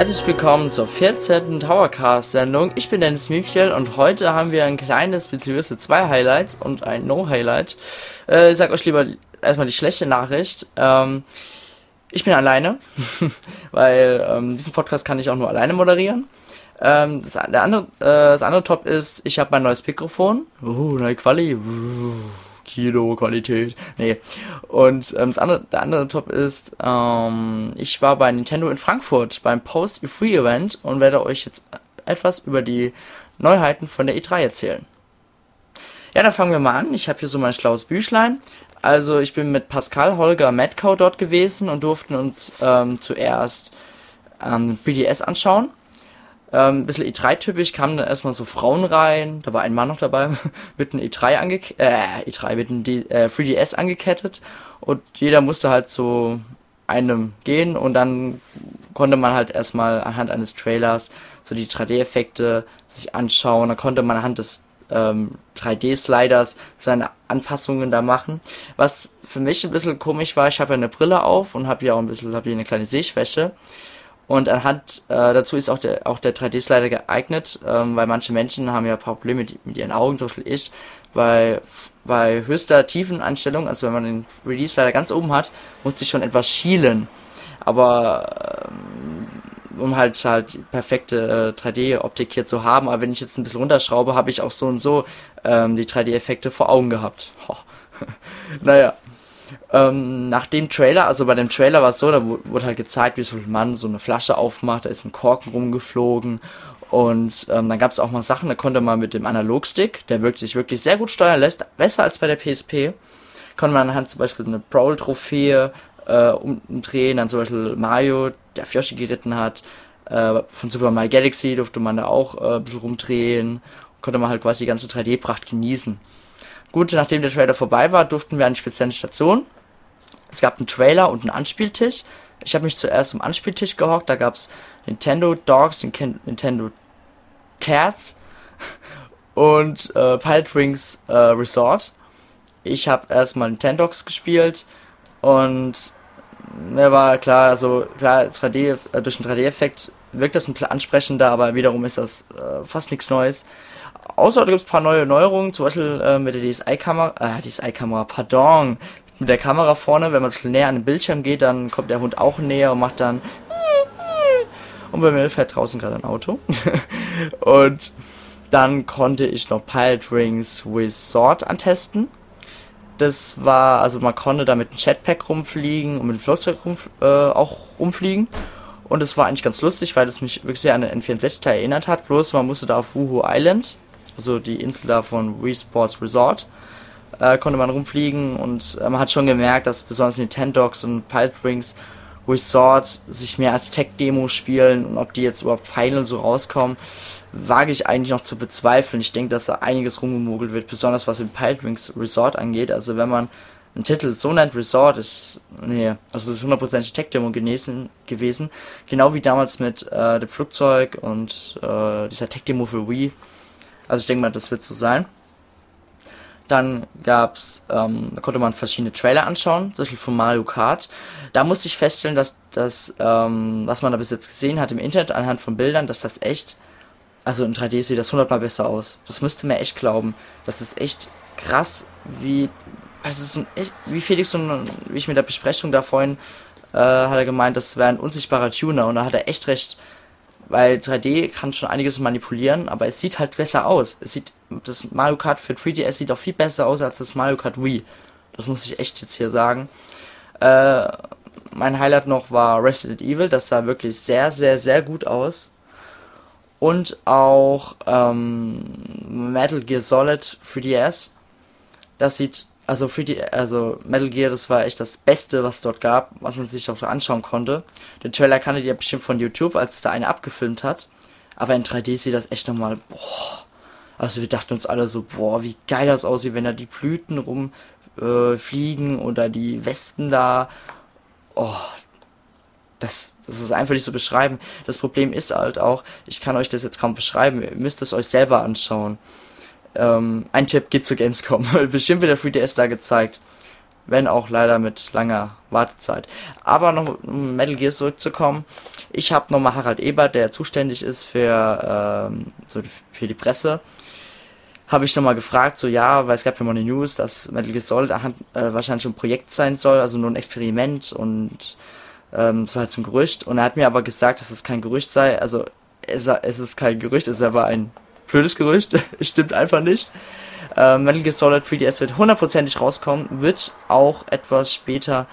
Herzlich willkommen zur 14. Towercast-Sendung. Ich bin Dennis Miefchel und heute haben wir ein kleines, beziehungsweise zwei Highlights und ein No-Highlight. Äh, ich sag euch lieber erstmal die schlechte Nachricht. Ähm, ich bin alleine, weil ähm, diesen Podcast kann ich auch nur alleine moderieren. Ähm, das, der andere, äh, das andere Top ist, ich habe mein neues Mikrofon. Uh, neue Quali. Uh, Kilo Qualität. Nee. Und ähm, das andere, der andere Top ist, ähm, ich war bei Nintendo in Frankfurt beim Post E3 Event und werde euch jetzt etwas über die Neuheiten von der E3 erzählen. Ja, dann fangen wir mal an. Ich habe hier so mein schlaues Büchlein. Also ich bin mit Pascal, Holger, Metcow dort gewesen und durften uns ähm, zuerst ähm, 3DS anschauen. Ähm, bisschen E3-typisch kamen dann erstmal so Frauen rein, da war ein Mann noch dabei, mit einem E3 angekettet, äh, E3, mit einem D äh, 3DS angekettet und jeder musste halt zu einem gehen und dann konnte man halt erstmal anhand eines Trailers so die 3D-Effekte sich anschauen, da konnte man anhand des ähm, 3D-Sliders seine Anpassungen da machen. Was für mich ein bisschen komisch war, ich habe ja eine Brille auf und habe hier auch ein bisschen, habe hier eine kleine Sehschwäche. Und anhand äh, dazu ist auch der, auch der 3D-Slider geeignet, ähm, weil manche Menschen haben ja Probleme mit, mit ihren Augen, zum Beispiel ich, weil bei höchster Tiefeneinstellung, also wenn man den 3D-Slider ganz oben hat, muss ich schon etwas schielen. Aber ähm, um halt halt perfekte äh, 3D-Optik hier zu haben, aber wenn ich jetzt ein bisschen runterschraube, habe ich auch so und so ähm, die 3D-Effekte vor Augen gehabt. naja, ähm, nach dem Trailer, also bei dem Trailer war es so, da wurde halt gezeigt, wie so ein Mann so eine Flasche aufmacht, da ist ein Korken rumgeflogen und ähm, dann gab es auch mal Sachen, da konnte man mit dem Analogstick, der wirklich sich wirklich sehr gut steuern lässt, besser als bei der PSP, konnte man halt zum Beispiel eine Brawl-Trophäe äh, umdrehen, dann zum Beispiel Mario, der auf Yoshi geritten hat, äh, von Super Mario Galaxy durfte man da auch äh, ein bisschen rumdrehen, konnte man halt quasi die ganze 3D-Pracht genießen. Gut, nachdem der Trailer vorbei war, durften wir an eine spezielle Station. Es gab einen Trailer und einen Anspieltisch. Ich habe mich zuerst am Anspieltisch gehockt. Da gab es Nintendo Dogs Nintendo Cats und äh, Pilot Wings äh, Resort. Ich habe erstmal Nintendogs gespielt und mir war klar, also klar, 3D, äh, durch den 3D-Effekt wirkt das ein bisschen ansprechender, aber wiederum ist das äh, fast nichts Neues. Außer da gibt es ein paar neue Neuerungen, zum Beispiel äh, mit der DSI-Kamera, äh, DSI-Kamera, pardon, mit der Kamera vorne, wenn man näher an den Bildschirm geht, dann kommt der Hund auch näher und macht dann und bei mir fährt draußen gerade ein Auto. und dann konnte ich noch Pilot Rings Sword antesten. Das war, also man konnte da mit einem Jetpack rumfliegen und mit dem Flugzeug rum, äh, auch rumfliegen. Und es war eigentlich ganz lustig, weil es mich wirklich sehr an den N64 erinnert hat. Bloß man musste da auf Wuhu Island also die Insel da von Wii Sports Resort, äh, konnte man rumfliegen und äh, man hat schon gemerkt, dass besonders Nintendogs und Pilot Wings Resort sich mehr als Tech-Demo spielen und ob die jetzt überhaupt final so rauskommen, wage ich eigentlich noch zu bezweifeln. Ich denke, dass da einiges rumgemogelt wird, besonders was mit Pilot Wings Resort angeht. Also wenn man einen Titel so nennt Resort, ist, nee, also das ist hundertprozentig Tech-Demo gewesen. Genau wie damals mit äh, dem Flugzeug und äh, dieser Tech-Demo für Wii also ich denke mal, das wird so sein. Dann gab's, ähm, da konnte man verschiedene Trailer anschauen, zum Beispiel von Mario Kart. Da musste ich feststellen, dass das, ähm, was man da bis jetzt gesehen hat im Internet anhand von Bildern, dass das echt, also in 3D sieht das hundertmal besser aus. Das müsste mir echt glauben. Das ist echt krass, wie, also ist so echt, wie Felix, so, wie ich mit der Besprechung da vorhin, äh, hat er gemeint, das wäre ein unsichtbarer Tuner und da hat er echt recht weil 3D kann schon einiges manipulieren, aber es sieht halt besser aus. Es sieht, das Mario Kart für 3DS sieht auch viel besser aus als das Mario Kart Wii. Das muss ich echt jetzt hier sagen. Äh, mein Highlight noch war Resident Evil, das sah wirklich sehr, sehr, sehr gut aus. Und auch ähm, Metal Gear Solid 3DS. Das sieht also für die, also Metal Gear, das war echt das Beste, was dort gab, was man sich auch so anschauen konnte. Den Trailer kanntet ihr bestimmt von YouTube, als da eine abgefilmt hat. Aber in 3D sieht das echt nochmal, boah. Also wir dachten uns alle so, boah, wie geil das aussieht, wenn da die Blüten rumfliegen äh, oder die Westen da. Oh, das, das ist einfach nicht so beschreiben. Das Problem ist halt auch, ich kann euch das jetzt kaum beschreiben, ihr müsst es euch selber anschauen. Ähm, ein Tipp geht zu Gamescom. Bestimmt wird der 3DS da gezeigt. wenn auch leider mit langer Wartezeit. Aber noch um Metal Gear zurückzukommen, ich habe nochmal Harald Ebert, der zuständig ist für, ähm, so für die Presse, habe ich nochmal gefragt, so ja, weil es gab ja mal eine News, dass Metal Gear Solid äh, wahrscheinlich schon ein Projekt sein soll, also nur ein Experiment und ähm, so halt zum Gerücht. Und er hat mir aber gesagt, dass es kein Gerücht sei, also es, es ist kein Gerücht, es ist aber ein blödes Gerücht, stimmt einfach nicht. Ähm, Metal Gear Solid 3DS wird hundertprozentig rauskommen, wird auch etwas später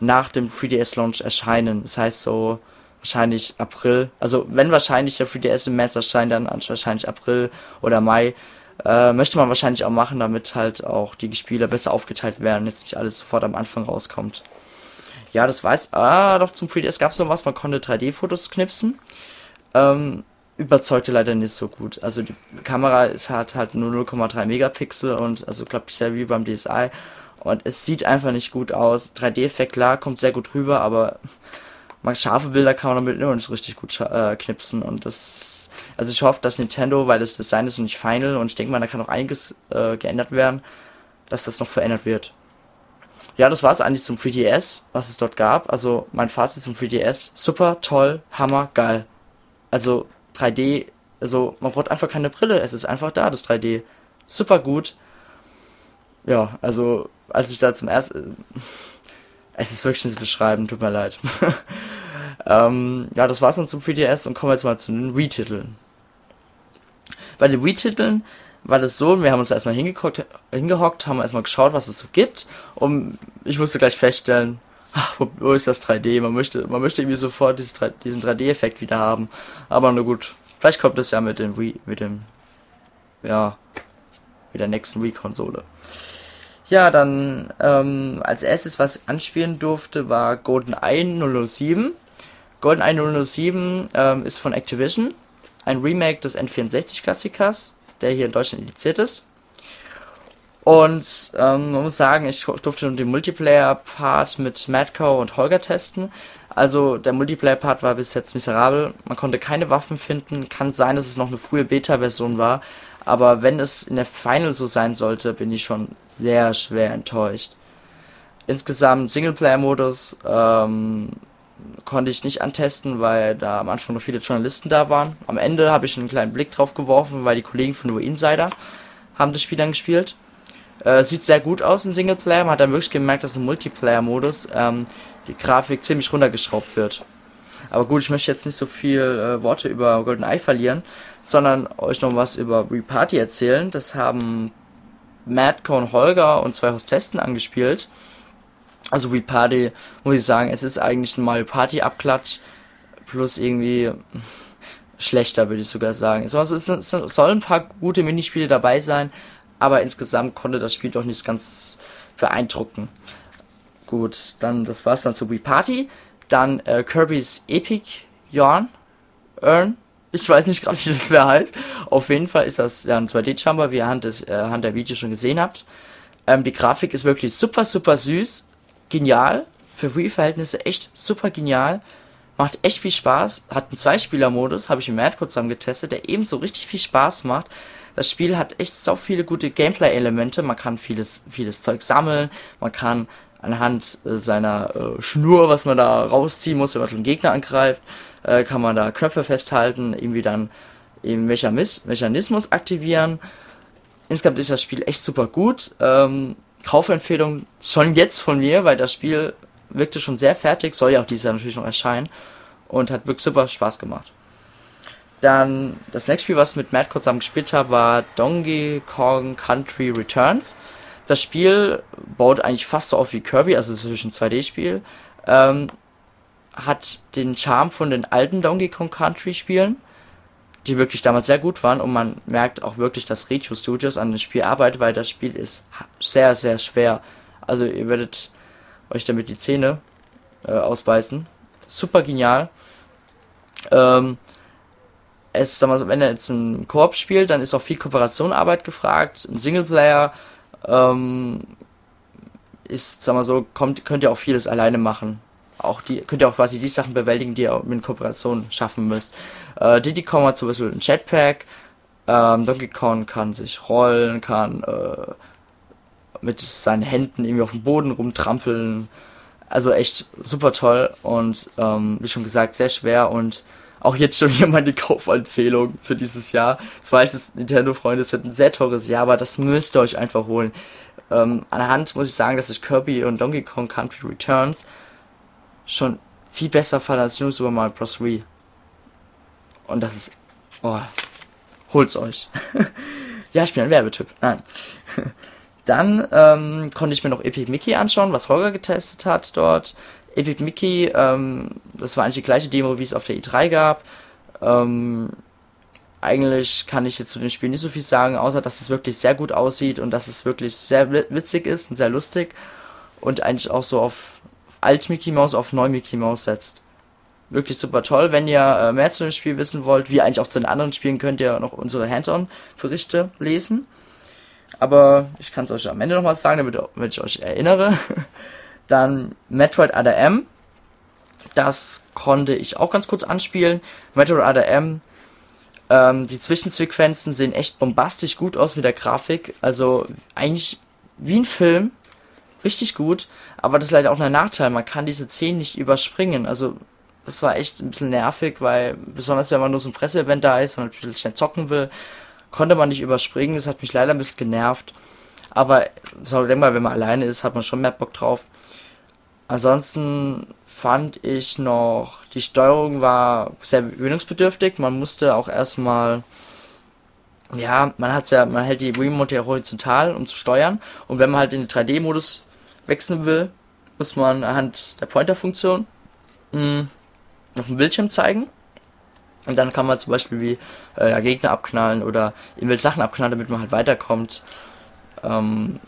nach dem 3DS Launch erscheinen. Das heißt so wahrscheinlich April. Also wenn wahrscheinlich der 3DS im März erscheint, dann wahrscheinlich April oder Mai. Äh, möchte man wahrscheinlich auch machen, damit halt auch die Spiele besser aufgeteilt werden, jetzt nicht alles sofort am Anfang rauskommt. Ja, das weiß. Ah, doch zum 3DS gab es noch was, man konnte 3D-Fotos knipsen. Ähm, überzeugte leider nicht so gut. Also die Kamera ist halt halt nur 0,3 Megapixel und also ich sehr wie beim DSi und es sieht einfach nicht gut aus. 3D-Effekt klar, kommt sehr gut rüber, aber scharfe Bilder kann man damit immer nicht richtig gut äh, knipsen und das also ich hoffe, dass Nintendo, weil das Design ist noch nicht final und ich denke mal, da kann noch einiges äh, geändert werden, dass das noch verändert wird. Ja, das war es eigentlich zum 3DS, was es dort gab. Also mein Fazit zum 3DS, super, toll, hammer, geil. Also 3D, also man braucht einfach keine Brille, es ist einfach da, das 3D. Super gut. Ja, also als ich da zum ersten, es ist wirklich nicht zu beschreiben, tut mir leid. ähm, ja, das war's dann zum 3DS und kommen wir jetzt mal zu den Wii-Titeln. Bei den Wii-Titeln war das so, wir haben uns erstmal hingehockt, hingehockt, haben erstmal geschaut, was es so gibt und ich musste gleich feststellen, ach, wo, ist das 3D? Man möchte, man möchte irgendwie sofort diesen 3D-Effekt wieder haben. Aber nur gut, vielleicht kommt das ja mit dem Wii, mit dem, ja, mit der nächsten Wii-Konsole. Ja, dann ähm, als erstes, was ich anspielen durfte, war GoldenEye 007. GoldenEye 007 ähm, ist von Activision, ein Remake des N64-Klassikers, der hier in Deutschland indiziert ist. Und ähm, man muss sagen, ich durfte den Multiplayer-Part mit Madco und Holger testen. Also der Multiplayer-Part war bis jetzt miserabel. Man konnte keine Waffen finden. Kann sein, dass es noch eine frühe Beta-Version war. Aber wenn es in der Final so sein sollte, bin ich schon sehr schwer enttäuscht. Insgesamt Singleplayer-Modus ähm, konnte ich nicht antesten, weil da am Anfang noch viele Journalisten da waren. Am Ende habe ich einen kleinen Blick drauf geworfen, weil die Kollegen von The Insider haben das Spiel dann gespielt. Äh, sieht sehr gut aus in Singleplayer. Man hat dann wirklich gemerkt, dass im Multiplayer-Modus ähm, die Grafik ziemlich runtergeschraubt wird. Aber gut, ich möchte jetzt nicht so viel äh, Worte über GoldenEye verlieren, sondern euch noch was über Reparty erzählen. Das haben und Holger und zwei Hostesten angespielt. Also Reparty, muss ich sagen, es ist eigentlich ein Mario Party Abklatsch plus irgendwie schlechter, würde ich sogar sagen. Es soll ein paar gute Minispiele dabei sein, aber insgesamt konnte das Spiel doch nicht ganz beeindrucken. Gut, dann das war's dann zu Wii Party. Dann äh, Kirby's Epic Yarn Earn. Ich weiß nicht gerade, wie das wer heißt. Auf jeden Fall ist das ja ein 2D-Jumper, wie ihr Hand, des, äh, der Video schon gesehen habt. Ähm, die Grafik ist wirklich super, super süß. Genial. Für Wii-Verhältnisse echt super genial. Macht echt viel Spaß. Hat einen Zweispieler-Modus, habe ich im Mad kurz zusammen getestet, der ebenso richtig viel Spaß macht. Das Spiel hat echt so viele gute Gameplay-Elemente. Man kann vieles, vieles Zeug sammeln. Man kann anhand äh, seiner äh, Schnur, was man da rausziehen muss, wenn man den Gegner angreift, äh, kann man da Knöpfe festhalten, irgendwie dann eben Mechanis Mechanismus aktivieren. Insgesamt ist das Spiel echt super gut. Ähm, Kaufempfehlung schon jetzt von mir, weil das Spiel wirkte schon sehr fertig, soll ja auch dieses Jahr natürlich noch erscheinen und hat wirklich super Spaß gemacht. Dann das nächste Spiel, was ich mit Matt kurz zusammen gespielt habe, war Donkey Kong Country Returns. Das Spiel baut eigentlich fast so auf wie Kirby, also es ist natürlich ein 2D-Spiel. Ähm, hat den Charme von den alten Donkey Kong Country Spielen, die wirklich damals sehr gut waren und man merkt auch wirklich, dass Retro Studios an dem Spiel arbeitet, weil das Spiel ist sehr, sehr schwer. Also ihr werdet euch damit die Zähne äh, ausbeißen. Super genial. Ähm, es, sag mal so, wenn er jetzt ein Koop spielt, dann ist auch viel Kooperationarbeit gefragt. Ein Singleplayer ähm, ist, sag mal so, kommt, könnt ihr auch vieles alleine machen. Auch die, könnt ihr auch quasi die Sachen bewältigen, die ihr mit Kooperation schaffen müsst. Äh, Diddy Kong hat zum Beispiel ein Jetpack, ähm, Donkey Kong kann sich rollen, kann äh, mit seinen Händen irgendwie auf dem Boden rumtrampeln. Also echt super toll und ähm, wie schon gesagt, sehr schwer und auch jetzt schon hier meine Kaufempfehlung für dieses Jahr. Das weiß es, Nintendo-Freunde, es wird ein sehr teures Jahr, aber das müsst ihr euch einfach holen. Ähm, anhand muss ich sagen, dass ich Kirby und Donkey Kong Country Returns schon viel besser fand als New Super Mario Bros. Wii. Und das ist, oh, holt's euch. ja, ich bin ein Werbetipp. Nein. Dann ähm, konnte ich mir noch Epic Mickey anschauen, was Holger getestet hat dort. Epic Mickey, ähm, das war eigentlich die gleiche Demo, wie es auf der E3 gab. Ähm, eigentlich kann ich jetzt zu dem Spiel nicht so viel sagen, außer dass es wirklich sehr gut aussieht und dass es wirklich sehr witzig ist und sehr lustig und eigentlich auch so auf alt Mickey Mouse auf neu Mickey Mouse setzt. Wirklich super toll. Wenn ihr äh, mehr zu dem Spiel wissen wollt, wie eigentlich auch zu den anderen Spielen, könnt ihr noch unsere Hand-on-Berichte lesen. Aber ich kann es euch am Ende nochmal sagen, damit, damit ich euch erinnere. Dann Metroid ADM. Das konnte ich auch ganz kurz anspielen. Metroid ADM. Ähm, die Zwischensequenzen sehen echt bombastisch gut aus mit der Grafik. Also eigentlich wie ein Film. Richtig gut. Aber das ist leider auch ein Nachteil. Man kann diese Szenen nicht überspringen. Also das war echt ein bisschen nervig, weil besonders wenn man nur so ein Presseevent da ist und natürlich schnell zocken will, konnte man nicht überspringen. Das hat mich leider ein bisschen genervt. Aber so, denk mal, wenn man alleine ist, hat man schon mehr Bock drauf. Ansonsten fand ich noch, die Steuerung war sehr gewöhnungsbedürftig. Man musste auch erstmal, ja, man hat ja, man hält die Remote ja horizontal, um zu steuern. Und wenn man halt in den 3D-Modus wechseln will, muss man anhand der Pointer-Funktion hm, auf dem Bildschirm zeigen. Und dann kann man zum Beispiel wie äh, Gegner abknallen oder irgendwelche Sachen abknallen, damit man halt weiterkommt. Ähm,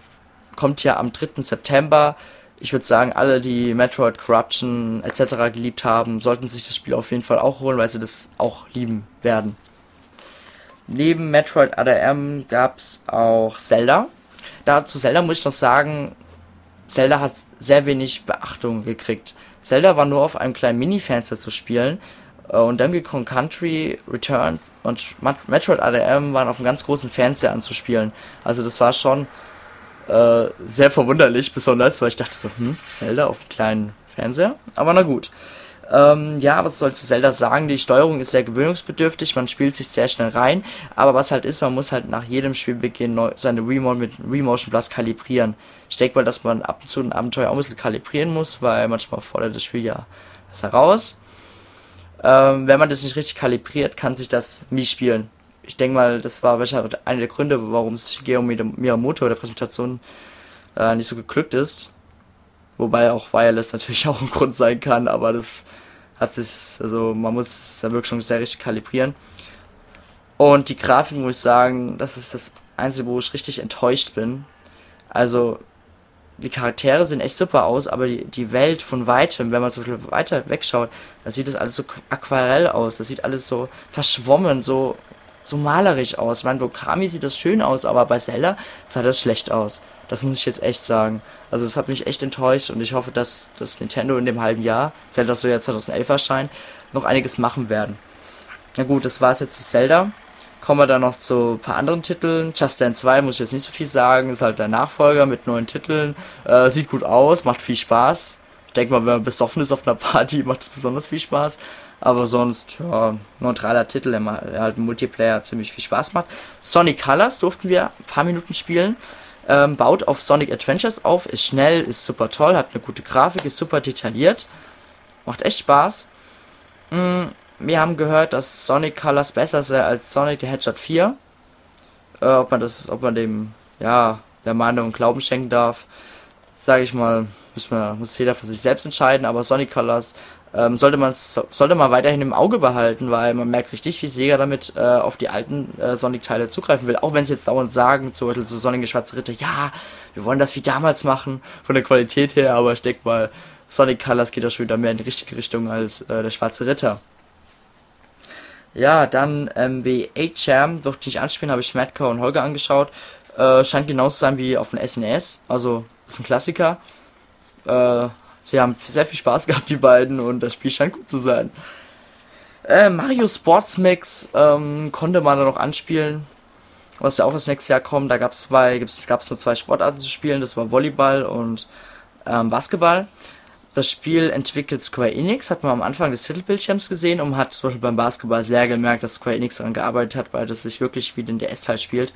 kommt ja am 3. September. Ich würde sagen, alle, die Metroid Corruption etc. geliebt haben, sollten sich das Spiel auf jeden Fall auch holen, weil sie das auch lieben werden. Neben Metroid ADM gab es auch Zelda. Dazu Zelda muss ich noch sagen, Zelda hat sehr wenig Beachtung gekriegt. Zelda war nur auf einem kleinen Mini-Fenster zu spielen äh, und Donkey Kong Country Returns und Metroid ADM waren auf einem ganz großen Fernseher anzuspielen. Also das war schon äh, sehr verwunderlich, besonders, weil ich dachte so, hm, Zelda auf einem kleinen Fernseher? Aber na gut. Ähm, ja, was soll zu Zelda sagen? Die Steuerung ist sehr gewöhnungsbedürftig, man spielt sich sehr schnell rein, aber was halt ist, man muss halt nach jedem Spielbeginn neu, seine Remote mit Remotion Plus kalibrieren. Ich denke mal, dass man ab und zu ein Abenteuer auch ein bisschen kalibrieren muss, weil manchmal fordert das Spiel ja das heraus. Ähm, wenn man das nicht richtig kalibriert, kann sich das nie spielen. Ich denke mal, das war wahrscheinlich einer der Gründe, warum es Shigeru Miyamoto der Präsentation äh, nicht so geglückt ist. Wobei auch Wireless natürlich auch ein Grund sein kann, aber das hat sich, also man muss da wirklich schon sehr richtig kalibrieren. Und die Grafik muss ich sagen, das ist das Einzige, wo ich richtig enttäuscht bin. Also die Charaktere sehen echt super aus, aber die, die Welt von weitem, wenn man so weiter wegschaut, da sieht das alles so aquarell aus. Das sieht alles so verschwommen, so, so malerisch aus. Ich meine, bei Kami sieht das schön aus, aber bei Zelda sah das schlecht aus. Das muss ich jetzt echt sagen. Also das hat mich echt enttäuscht und ich hoffe, dass das Nintendo in dem halben Jahr, Zelda soll ja 2011 erscheinen, noch einiges machen werden. Na gut, das war es jetzt zu Zelda. Kommen wir dann noch zu ein paar anderen Titeln. Just Dance 2 muss ich jetzt nicht so viel sagen, ist halt der Nachfolger mit neuen Titeln. Äh, sieht gut aus, macht viel Spaß. Ich denke mal, wenn man besoffen ist auf einer Party, macht es besonders viel Spaß. Aber sonst, ja, neutraler Titel, der halt Multiplayer ziemlich viel Spaß macht. Sonic Colors durften wir ein paar Minuten spielen. Ähm, baut auf Sonic Adventures auf, ist schnell, ist super toll, hat eine gute Grafik, ist super detailliert. Macht echt Spaß. Mm, wir haben gehört, dass Sonic Colors besser sei als Sonic the Hedgehog 4. Äh, ob man das, ob man dem, ja, der Meinung Glauben schenken darf, sage ich mal, muss, man, muss jeder für sich selbst entscheiden, aber Sonic Colors ähm, sollte man sollte man weiterhin im Auge behalten, weil man merkt richtig, wie Sega damit äh, auf die alten äh, Sonic-Teile zugreifen will. Auch wenn sie jetzt dauernd sagen, zum Beispiel so Sonic Schwarze Ritter, ja, wir wollen das wie damals machen, von der Qualität her, aber ich denke mal, Sonic Colors geht da schon wieder mehr in die richtige Richtung als äh, der Schwarze Ritter. Ja, dann ähm, W8 durfte ich nicht anspielen, habe ich Matka und Holger angeschaut. Äh, scheint genauso zu sein wie auf dem SNES, also ist ein Klassiker. Äh, sie haben sehr viel Spaß gehabt, die beiden, und das Spiel scheint gut zu sein. Äh, Mario Sports Mix ähm, konnte man da noch anspielen. was ja auch das nächste Jahr kommt. Da gab es zwei, gab's nur zwei Sportarten zu spielen, das war Volleyball und ähm, Basketball. Das Spiel entwickelt Square Enix, hat man am Anfang des Titelbildschirms gesehen und hat zum Beispiel beim Basketball sehr gemerkt, dass Square Enix daran gearbeitet hat, weil das sich wirklich wie den DS-Teil spielt.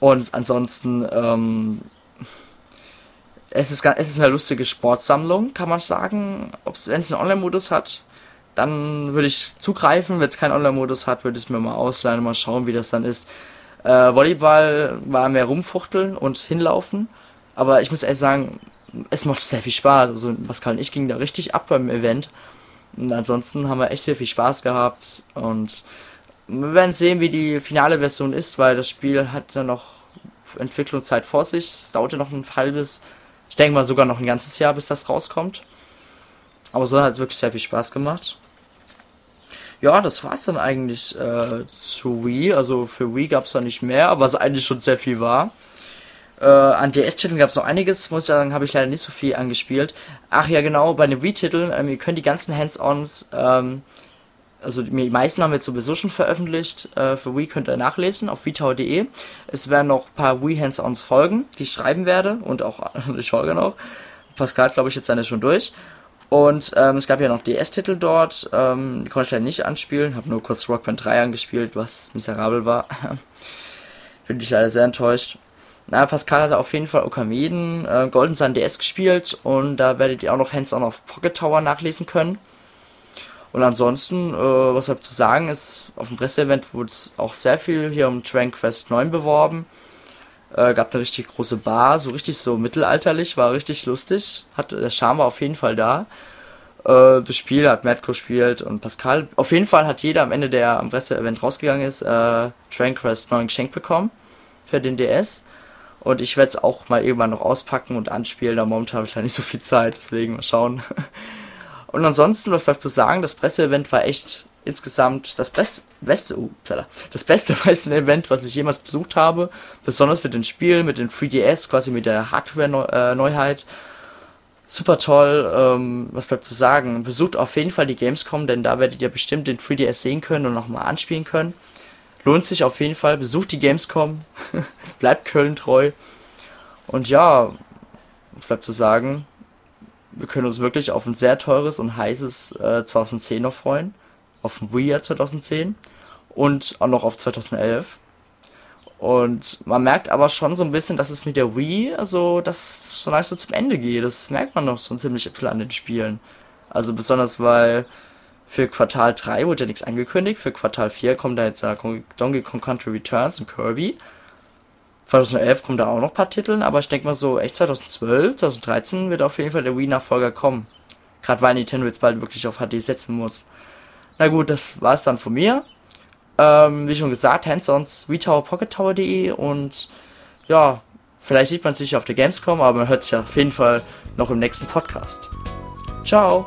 Und ansonsten, ähm, es ist, es ist eine lustige Sportsammlung, kann man sagen. Wenn es einen Online-Modus hat, dann würde ich zugreifen. Wenn es keinen Online-Modus hat, würde ich es mir mal ausleihen und mal schauen, wie das dann ist. Äh, Volleyball war mehr rumfuchteln und hinlaufen. Aber ich muss ehrlich sagen, es macht sehr viel Spaß. Also Pascal und ich gingen da richtig ab beim Event. Und ansonsten haben wir echt sehr viel Spaß gehabt. Und wir werden sehen, wie die finale Version ist, weil das Spiel hat ja noch Entwicklungszeit vor sich. Es dauerte noch ein halbes, ich denke mal sogar noch ein ganzes Jahr, bis das rauskommt. Aber so hat es wirklich sehr viel Spaß gemacht. Ja, das war's dann eigentlich äh, zu Wii. Also für Wii gab's da nicht mehr, aber es eigentlich schon sehr viel war. Äh, an DS-Titeln gab es noch einiges, muss ich sagen, habe ich leider nicht so viel angespielt. Ach ja, genau, bei den Wii-Titeln, ähm, ihr könnt die ganzen Hands-Ons, ähm, also die meisten haben wir sowieso schon veröffentlicht, äh, für Wii könnt ihr nachlesen auf vtower.de. Es werden noch ein paar Wii Hands-Ons folgen, die ich schreiben werde und auch ich Holger noch. Pascal, glaube ich, jetzt seine schon durch. Und ähm, es gab ja noch DS-Titel dort, ähm, die konnte ich leider nicht anspielen, habe nur kurz Rock Band 3 angespielt, was miserabel war. Bin ich leider sehr enttäuscht. Na, Pascal hat auf jeden Fall Okameden, äh, Golden Sun DS gespielt und da werdet ihr auch noch Hands-on auf Pocket Tower nachlesen können. Und ansonsten, äh, was hab zu sagen ist, auf dem Presseevent wurde auch sehr viel hier um Dragon Quest 9 beworben. Äh, gab eine richtig große Bar, so richtig so mittelalterlich, war richtig lustig. Hat, der Charme war auf jeden Fall da. Äh, das Spiel hat Matt gespielt und Pascal. Auf jeden Fall hat jeder am Ende, der am Presseevent rausgegangen ist, äh, Dragon Quest 9 geschenkt bekommen für den DS. Und ich werde es auch mal irgendwann noch auspacken und anspielen, da momentan habe ich ja nicht so viel Zeit, deswegen mal schauen. Und ansonsten, was bleibt zu sagen, das Presseevent war echt insgesamt das beste, beste, uh, das beste Event, was ich jemals besucht habe. Besonders mit den Spielen, mit den 3DS, quasi mit der Hardware-Neuheit. Super toll, ähm, was bleibt zu sagen? Besucht auf jeden Fall die Gamescom, denn da werdet ihr bestimmt den 3DS sehen können und nochmal anspielen können. Lohnt sich auf jeden Fall, besucht die Gamescom, bleibt Köln treu. Und ja, was bleibt zu sagen? Wir können uns wirklich auf ein sehr teures und heißes äh, 2010 noch freuen auf dem Wii 2010 und auch noch auf 2011. Und man merkt aber schon so ein bisschen, dass es mit der Wii, also das schon leicht so zum Ende geht. Das merkt man noch so ziemlich ein bisschen an den Spielen. Also besonders, weil für Quartal 3 wurde ja nichts angekündigt. Für Quartal 4 kommt da jetzt ja Donkey Kong Country Returns und Kirby. 2011 kommen da auch noch ein paar Titel, aber ich denke mal so, echt 2012, 2013 wird auf jeden Fall der Wii-Nachfolger kommen. Gerade weil Nintendo jetzt bald wirklich auf HD setzen muss. Na gut, das war's dann von mir. Ähm, wie schon gesagt, hands-ons retowerpockettower.de und ja, vielleicht sieht man sich auf der Gamescom, aber man hört sich auf jeden Fall noch im nächsten Podcast. Ciao!